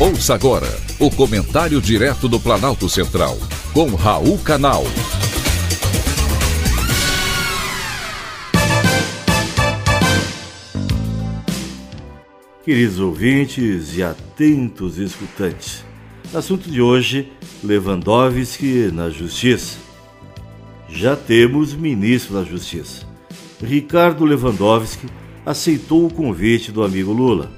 Ouça agora o comentário direto do Planalto Central, com Raul Canal. Queridos ouvintes e atentos escutantes, assunto de hoje: Lewandowski na Justiça. Já temos ministro da Justiça. Ricardo Lewandowski aceitou o convite do amigo Lula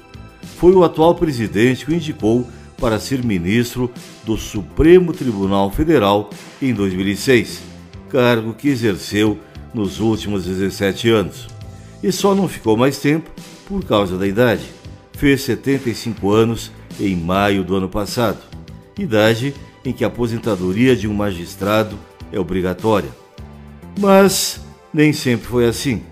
foi o atual presidente que o indicou para ser ministro do Supremo Tribunal Federal em 2006, cargo que exerceu nos últimos 17 anos. E só não ficou mais tempo por causa da idade. Fez 75 anos em maio do ano passado, idade em que a aposentadoria de um magistrado é obrigatória. Mas nem sempre foi assim.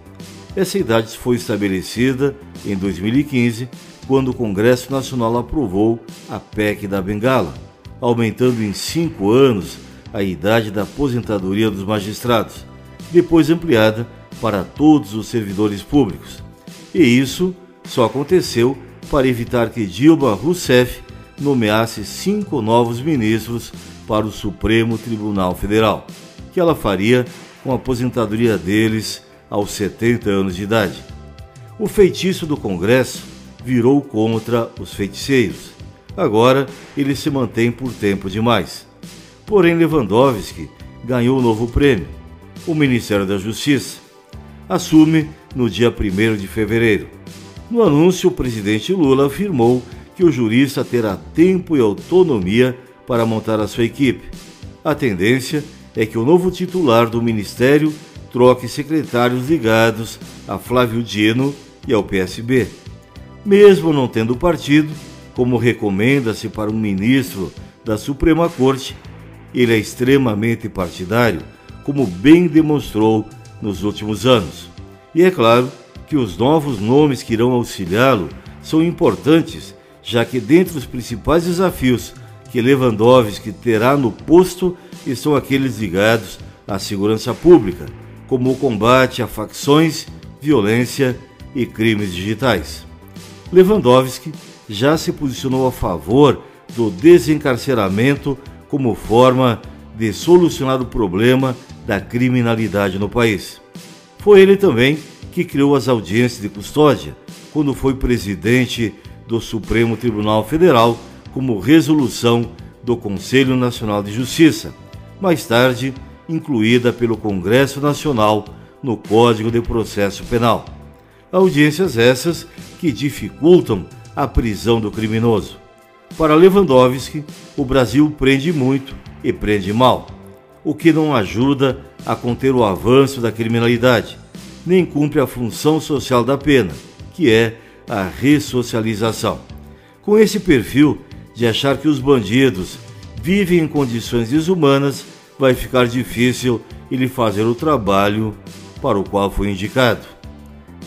Essa idade foi estabelecida em 2015 quando o Congresso Nacional aprovou a PEC da Bengala, aumentando em cinco anos a idade da aposentadoria dos magistrados, depois ampliada para todos os servidores públicos. E isso só aconteceu para evitar que Dilma Rousseff nomeasse cinco novos ministros para o Supremo Tribunal Federal, que ela faria com a aposentadoria deles aos 70 anos de idade. O feitiço do Congresso virou contra os feiticeiros. Agora ele se mantém por tempo demais. Porém, Lewandowski ganhou um novo prêmio. O Ministério da Justiça assume no dia 1 de fevereiro. No anúncio, o presidente Lula afirmou que o jurista terá tempo e autonomia para montar a sua equipe. A tendência é que o novo titular do ministério troque secretários ligados a Flávio Dino e ao PSB mesmo não tendo partido, como recomenda-se para um ministro da Suprema Corte, ele é extremamente partidário, como bem demonstrou nos últimos anos. E é claro que os novos nomes que irão auxiliá-lo são importantes, já que dentre os principais desafios que Lewandowski terá no posto estão aqueles ligados à segurança pública, como o combate a facções, violência e crimes digitais. Lewandowski já se posicionou a favor do desencarceramento como forma de solucionar o problema da criminalidade no país. Foi ele também que criou as audiências de custódia quando foi presidente do Supremo Tribunal Federal como resolução do Conselho Nacional de Justiça, mais tarde incluída pelo Congresso Nacional no Código de Processo Penal. Audiências essas que dificultam a prisão do criminoso. Para Lewandowski, o Brasil prende muito e prende mal, o que não ajuda a conter o avanço da criminalidade, nem cumpre a função social da pena, que é a ressocialização. Com esse perfil de achar que os bandidos vivem em condições desumanas, vai ficar difícil ele fazer o trabalho para o qual foi indicado.